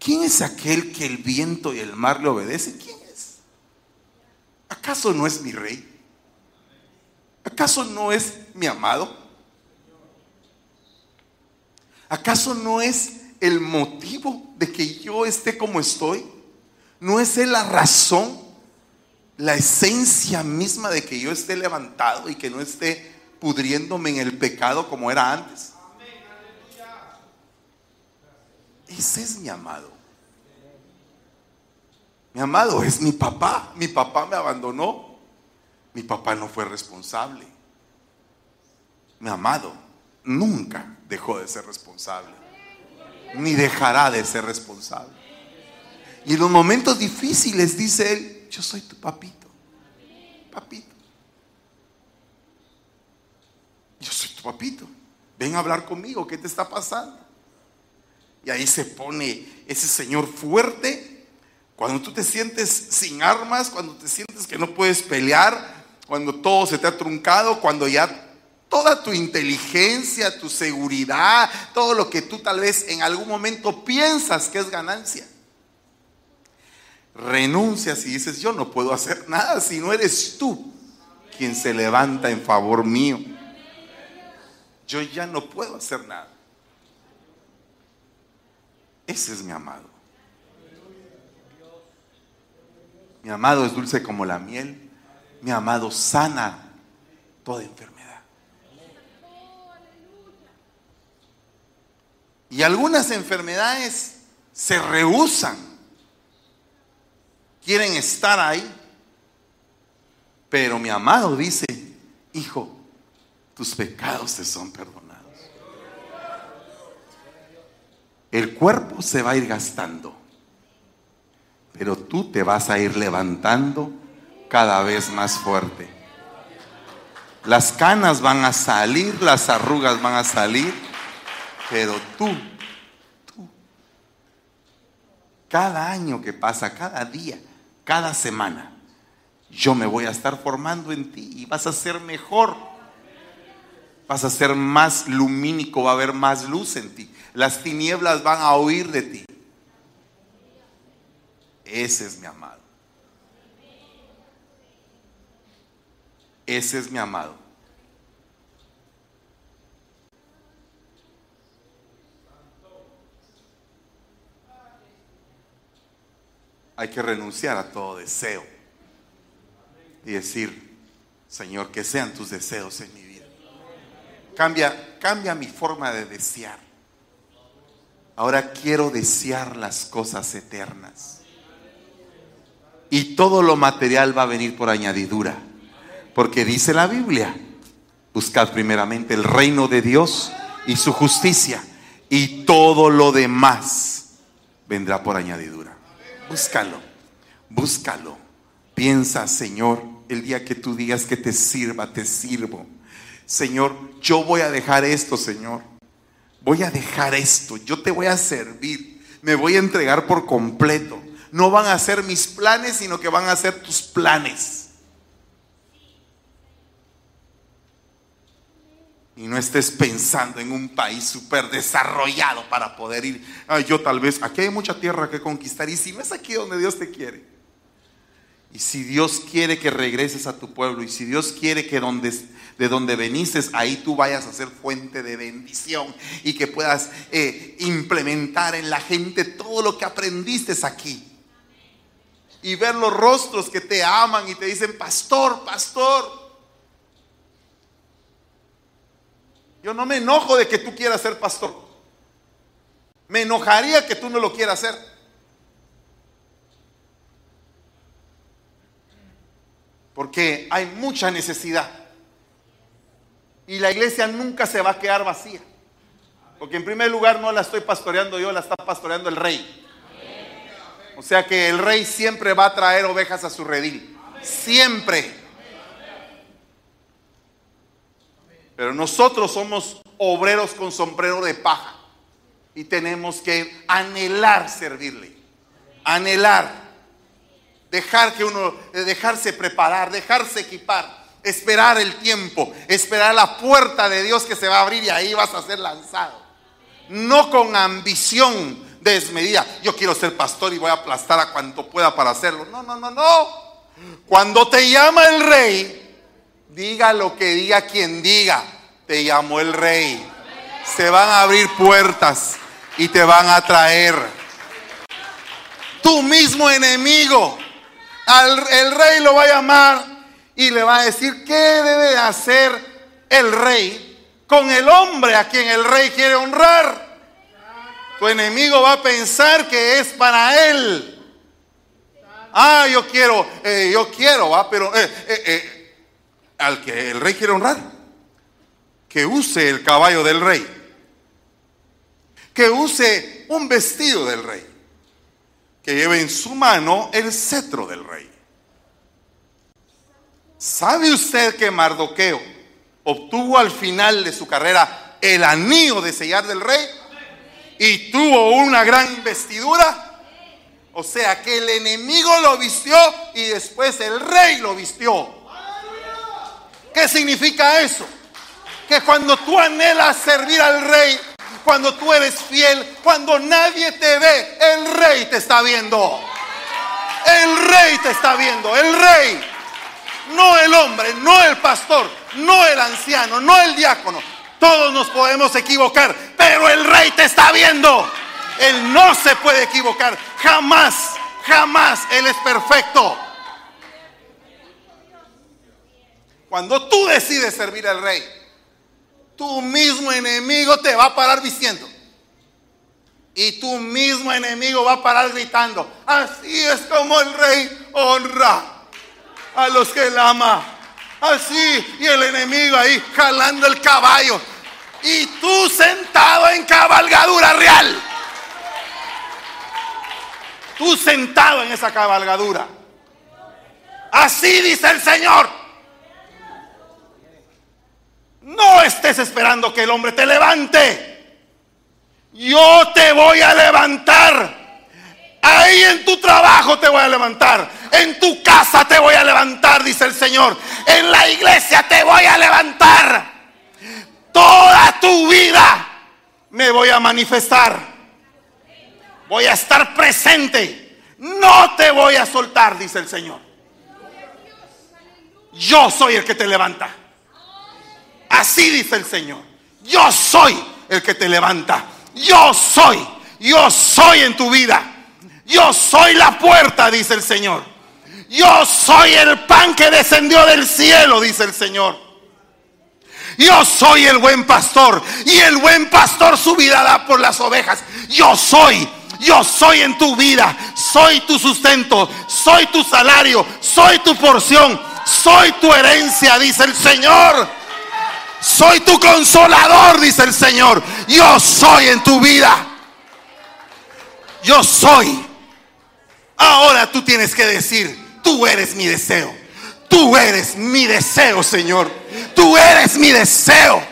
¿Quién es aquel que el viento y el mar le obedecen? ¿Quién es? ¿Acaso no es mi rey? ¿Acaso no es mi amado? ¿Acaso no es el motivo de que yo esté como estoy? ¿No es la razón, la esencia misma de que yo esté levantado y que no esté pudriéndome en el pecado como era antes? Ese es mi amado. Mi amado es mi papá. Mi papá me abandonó. Mi papá no fue responsable. Mi amado nunca dejó de ser responsable. Ni dejará de ser responsable. Y en los momentos difíciles dice él, yo soy tu papito. Papito. Yo soy tu papito. Ven a hablar conmigo. ¿Qué te está pasando? Y ahí se pone ese Señor fuerte. Cuando tú te sientes sin armas, cuando te sientes que no puedes pelear, cuando todo se te ha truncado, cuando ya toda tu inteligencia, tu seguridad, todo lo que tú tal vez en algún momento piensas que es ganancia. Renuncias y dices, yo no puedo hacer nada si no eres tú quien se levanta en favor mío. Yo ya no puedo hacer nada. Ese es mi amado. Mi amado es dulce como la miel. Mi amado sana toda enfermedad. Y algunas enfermedades se rehusan. Quieren estar ahí. Pero mi amado dice, hijo, tus pecados te son perdonados el cuerpo se va a ir gastando, pero tú te vas a ir levantando cada vez más fuerte. Las canas van a salir, las arrugas van a salir, pero tú, tú, cada año que pasa, cada día, cada semana, yo me voy a estar formando en ti y vas a ser mejor. Vas a ser más lumínico, va a haber más luz en ti. Las tinieblas van a huir de ti. Ese es mi amado. Ese es mi amado. Hay que renunciar a todo deseo y decir, Señor, que sean tus deseos en mi vida. Cambia, cambia mi forma de desear. Ahora quiero desear las cosas eternas. Y todo lo material va a venir por añadidura. Porque dice la Biblia, buscad primeramente el reino de Dios y su justicia. Y todo lo demás vendrá por añadidura. Búscalo, búscalo. Piensa, Señor, el día que tú digas que te sirva, te sirvo. Señor, yo voy a dejar esto, Señor. Voy a dejar esto. Yo te voy a servir. Me voy a entregar por completo. No van a ser mis planes, sino que van a ser tus planes. Y no estés pensando en un país súper desarrollado para poder ir. yo tal vez, aquí hay mucha tierra que conquistar. Y si no es aquí donde Dios te quiere. Y si Dios quiere que regreses a tu pueblo. Y si Dios quiere que donde, de donde veniste, ahí tú vayas a ser fuente de bendición. Y que puedas eh, implementar en la gente todo lo que aprendiste aquí. Y ver los rostros que te aman y te dicen, pastor, pastor. Yo no me enojo de que tú quieras ser pastor. Me enojaría que tú no lo quieras hacer. Porque hay mucha necesidad. Y la iglesia nunca se va a quedar vacía. Porque en primer lugar no la estoy pastoreando yo, la está pastoreando el rey. O sea que el rey siempre va a traer ovejas a su redil. Siempre. Pero nosotros somos obreros con sombrero de paja y tenemos que anhelar servirle. Anhelar. Dejar que uno, eh, dejarse preparar, dejarse equipar, esperar el tiempo, esperar la puerta de Dios que se va a abrir y ahí vas a ser lanzado. No con ambición desmedida. Yo quiero ser pastor y voy a aplastar a cuanto pueda para hacerlo. No, no, no, no. Cuando te llama el rey, Diga lo que diga quien diga, te llamó el rey. Se van a abrir puertas y te van a traer. Tu mismo enemigo, al, el rey lo va a llamar y le va a decir qué debe hacer el rey con el hombre a quien el rey quiere honrar. Tu enemigo va a pensar que es para él. Ah, yo quiero, eh, yo quiero, va, pero eh, eh, al que el rey quiere honrar, que use el caballo del rey, que use un vestido del rey, que lleve en su mano el cetro del rey. ¿Sabe usted que Mardoqueo obtuvo al final de su carrera el anillo de sellar del rey? Y tuvo una gran investidura. O sea que el enemigo lo vistió y después el rey lo vistió. ¿Qué significa eso? Que cuando tú anhelas servir al rey, cuando tú eres fiel, cuando nadie te ve, el rey te está viendo. El rey te está viendo, el rey. No el hombre, no el pastor, no el anciano, no el diácono. Todos nos podemos equivocar, pero el rey te está viendo. Él no se puede equivocar. Jamás, jamás. Él es perfecto. Cuando tú decides servir al rey, tu mismo enemigo te va a parar diciendo. Y tu mismo enemigo va a parar gritando. Así es como el rey honra a los que él ama. Así. Y el enemigo ahí jalando el caballo. Y tú sentado en cabalgadura real. Tú sentado en esa cabalgadura. Así dice el Señor. No estés esperando que el hombre te levante. Yo te voy a levantar. Ahí en tu trabajo te voy a levantar. En tu casa te voy a levantar, dice el Señor. En la iglesia te voy a levantar. Toda tu vida me voy a manifestar. Voy a estar presente. No te voy a soltar, dice el Señor. Yo soy el que te levanta. Así dice el Señor. Yo soy el que te levanta. Yo soy. Yo soy en tu vida. Yo soy la puerta, dice el Señor. Yo soy el pan que descendió del cielo, dice el Señor. Yo soy el buen pastor y el buen pastor su vida da por las ovejas. Yo soy, yo soy en tu vida, soy tu sustento, soy tu salario, soy tu porción, soy tu herencia, dice el Señor. Soy tu consolador, dice el Señor. Yo soy en tu vida. Yo soy. Ahora tú tienes que decir, tú eres mi deseo. Tú eres mi deseo, Señor. Tú eres mi deseo.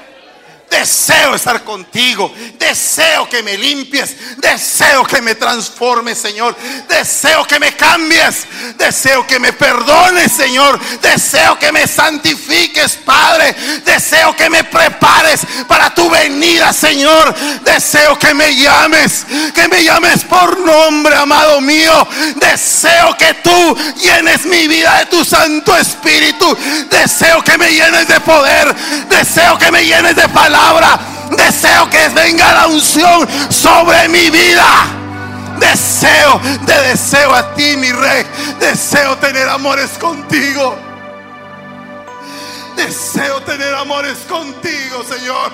Deseo estar contigo. Deseo que me limpies. Deseo que me transformes, Señor. Deseo que me cambies. Deseo que me perdones, Señor. Deseo que me santifiques, Padre. Deseo que me prepares para tu venida, Señor. Deseo que me llames. Que me llames por nombre, amado mío. Deseo que tú llenes mi vida de tu Santo Espíritu. Deseo que me llenes de poder. Deseo que me llenes de Deseo que venga la unción sobre mi vida. Deseo, de deseo a ti, mi rey. Deseo tener amores contigo. Deseo tener amores contigo, Señor.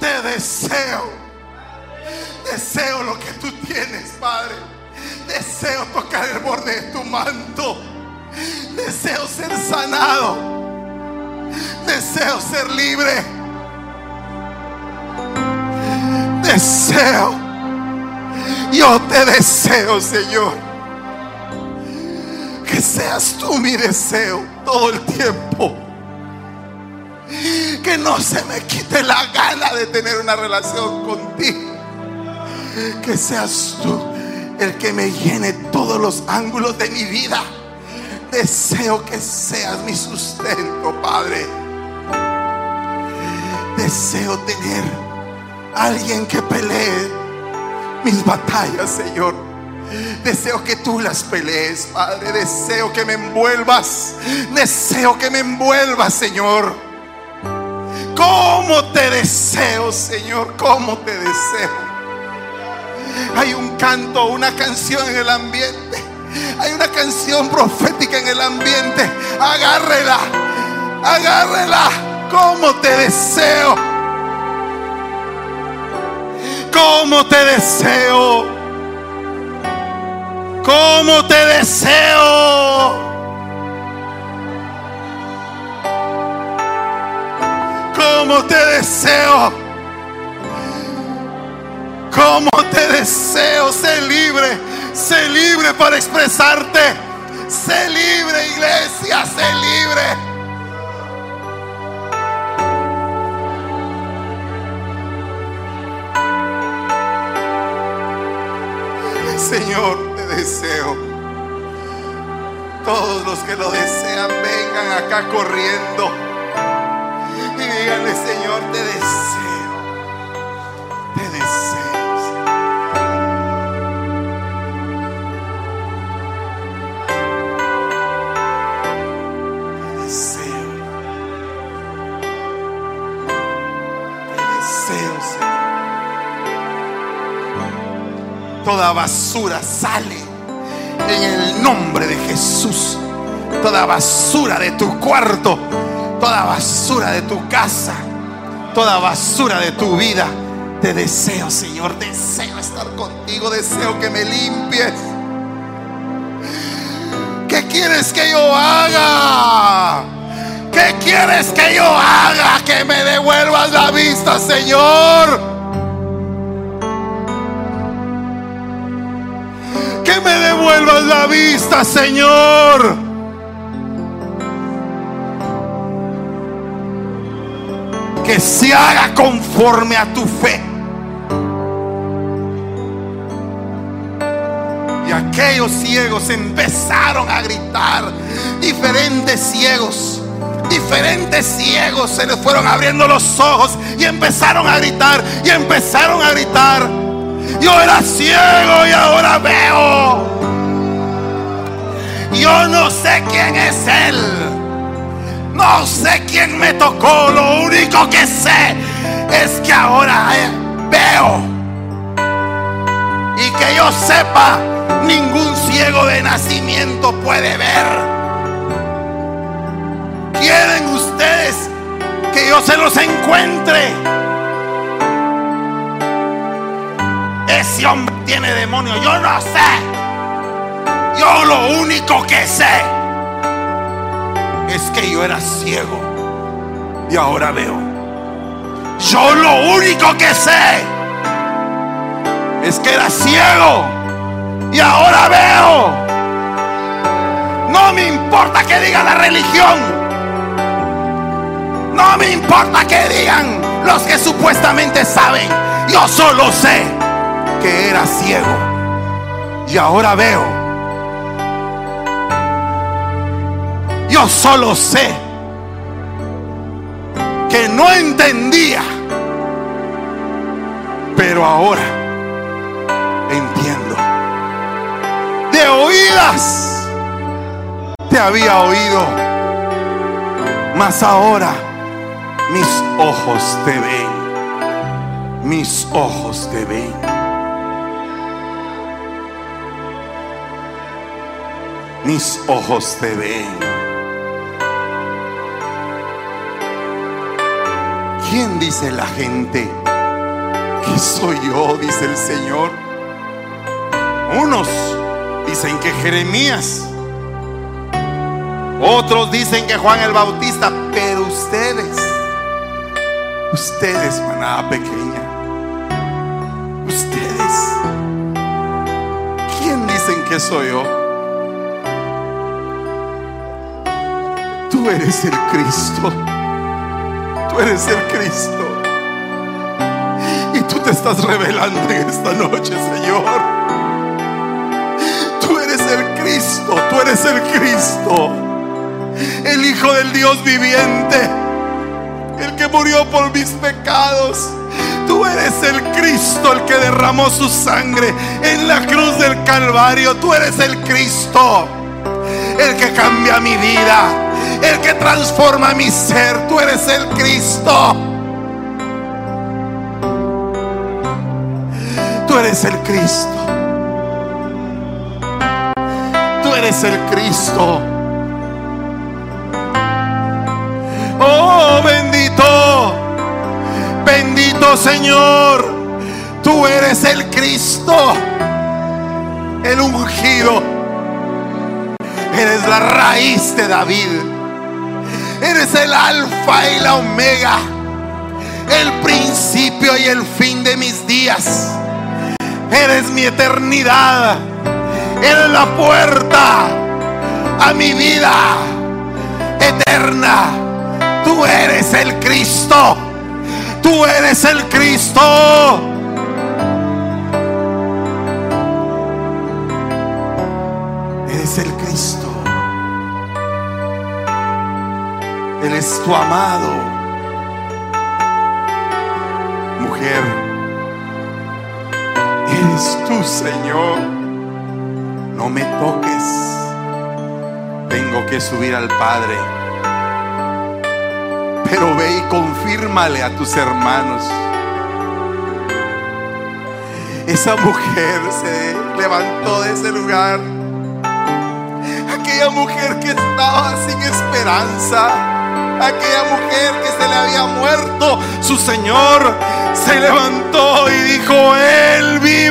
Te deseo. Deseo lo que tú tienes, Padre. Deseo tocar el borde de tu manto. Deseo ser sanado. Deseo ser libre. Deseo. Yo te deseo, Señor. Que seas tú mi deseo todo el tiempo. Que no se me quite la gana de tener una relación contigo. Que seas tú el que me llene todos los ángulos de mi vida. Deseo que seas mi sustento, Padre. Deseo tener alguien que pelee mis batallas, Señor. Deseo que tú las pelees, Padre. Deseo que me envuelvas. Deseo que me envuelvas, Señor. ¿Cómo te deseo, Señor? ¿Cómo te deseo? Hay un canto, una canción en el ambiente hay una canción profética en el ambiente. Agárrela. Agárrela. Como te deseo. Como te deseo. Como te deseo. Como te deseo. Como te deseo. Sé libre Sé libre para expresarte. Sé libre, iglesia. Sé libre. Señor, te deseo. Todos los que lo desean, vengan acá corriendo. Y díganle, Señor, te deseo. Toda basura sale en el nombre de Jesús. Toda basura de tu cuarto, toda basura de tu casa, toda basura de tu vida. Te deseo, Señor, deseo estar contigo, deseo que me limpies. ¿Qué quieres que yo haga? ¿Qué quieres que yo haga? Que me devuelvas la vista, Señor. Que me devuelvas la vista, Señor. Que se haga conforme a tu fe. Y aquellos ciegos empezaron a gritar. Diferentes ciegos diferentes ciegos se les fueron abriendo los ojos y empezaron a gritar y empezaron a gritar. Yo era ciego y ahora veo. Yo no sé quién es él. No sé quién me tocó. Lo único que sé es que ahora veo. Y que yo sepa, ningún ciego de nacimiento puede ver. ¿Quieren ustedes que yo se los encuentre? Ese hombre tiene demonio, yo no sé. Yo lo único que sé es que yo era ciego y ahora veo. Yo lo único que sé es que era ciego y ahora veo. No me importa que diga la religión. No me importa que digan los que supuestamente saben. Yo solo sé que era ciego. Y ahora veo. Yo solo sé que no entendía. Pero ahora entiendo. De oídas te había oído. Mas ahora mis ojos te ven. Mis ojos te ven. Mis ojos te ven. ¿Quién dice la gente que soy yo? Dice el Señor. Unos dicen que Jeremías. Otros dicen que Juan el Bautista. Pero ustedes Ustedes, manada pequeña. Ustedes. ¿Quién dicen que soy yo? Tú eres el Cristo. Tú eres el Cristo. Y tú te estás revelando en esta noche, Señor. Tú eres el Cristo. Tú eres el Cristo. El Hijo del Dios viviente el que murió por mis pecados. Tú eres el Cristo, el que derramó su sangre en la cruz del Calvario. Tú eres el Cristo, el que cambia mi vida, el que transforma mi ser. Tú eres el Cristo. Tú eres el Cristo. Tú eres el Cristo. Oh, bendito, bendito Señor, tú eres el Cristo, el ungido, eres la raíz de David, eres el alfa y la omega, el principio y el fin de mis días, eres mi eternidad, eres la puerta a mi vida eterna. Tú eres el Cristo. Tú eres el Cristo. Él es tu amado. Mujer, eres tú, Señor. No me toques. Tengo que subir al Padre pero ve y confírmale a tus hermanos. Esa mujer se levantó de ese lugar. Aquella mujer que estaba sin esperanza. Aquella mujer que se le había muerto su Señor. Se levantó y dijo, Él vive.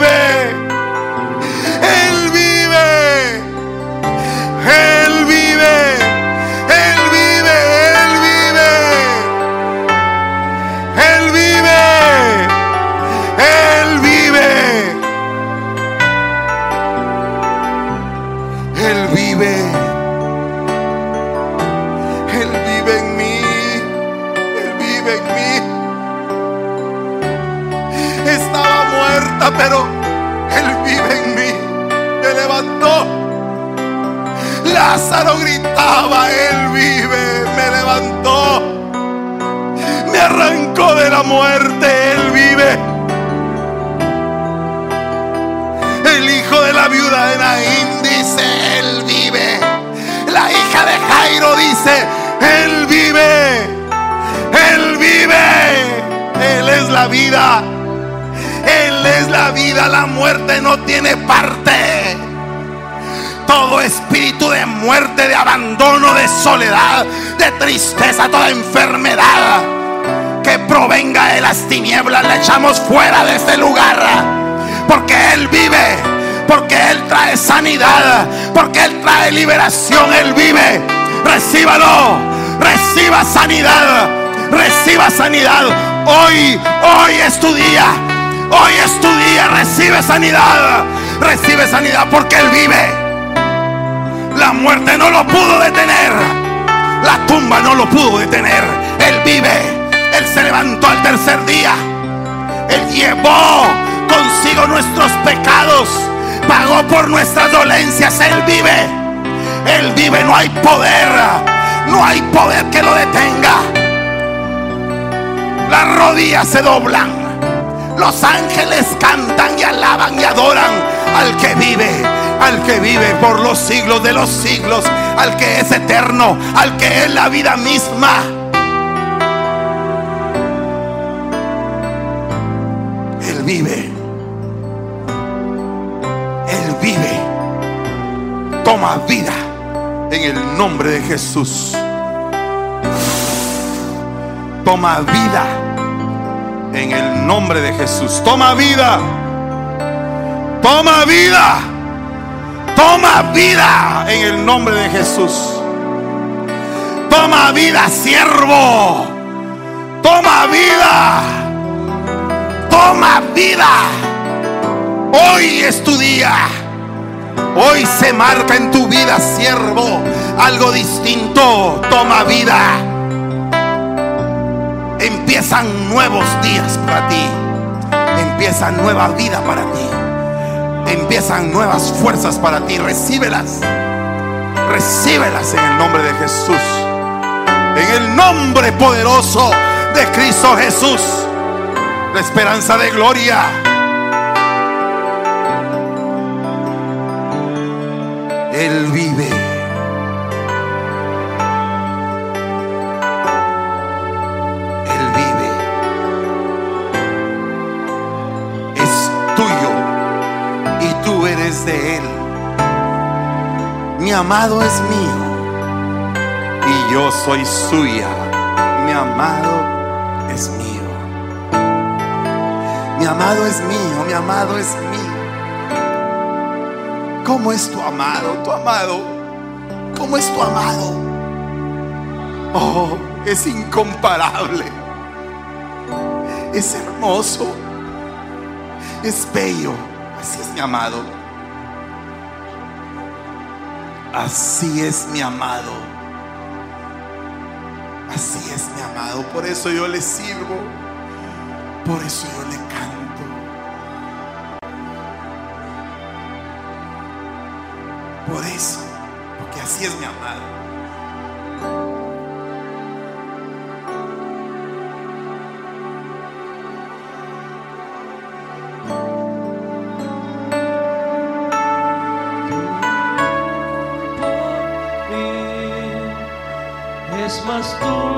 Recibe sanidad porque Él vive. La muerte no lo pudo detener. La tumba no lo pudo detener. Él vive. Él se levantó al tercer día. Él llevó consigo nuestros pecados. Pagó por nuestras dolencias. Él vive. Él vive. No hay poder. No hay poder que lo detenga. Las rodillas se doblan. Los ángeles cantan y alaban y adoran al que vive, al que vive por los siglos de los siglos, al que es eterno, al que es la vida misma. Él vive. Él vive. Toma vida en el nombre de Jesús. Toma vida en el nombre de Jesús. Toma vida. Toma vida. Toma vida en el nombre de Jesús. Toma vida, siervo. Toma vida. Toma vida. Hoy es tu día. Hoy se marca en tu vida, siervo, algo distinto. Toma vida. Empiezan nuevos días para ti. Empieza nueva vida para ti. Empiezan nuevas fuerzas para ti. Recíbelas. Recíbelas en el nombre de Jesús. En el nombre poderoso de Cristo Jesús. La esperanza de gloria. Él vive. Mi amado es mío y yo soy suya. Mi amado es mío. Mi amado es mío, mi amado es mío. ¿Cómo es tu amado? Tu amado. ¿Cómo es tu amado? Oh, es incomparable. Es hermoso. Es bello. Así es mi amado. Así es mi amado. Así es mi amado. Por eso yo le sirvo. Por eso yo le canto. Por eso. Porque así es mi amado.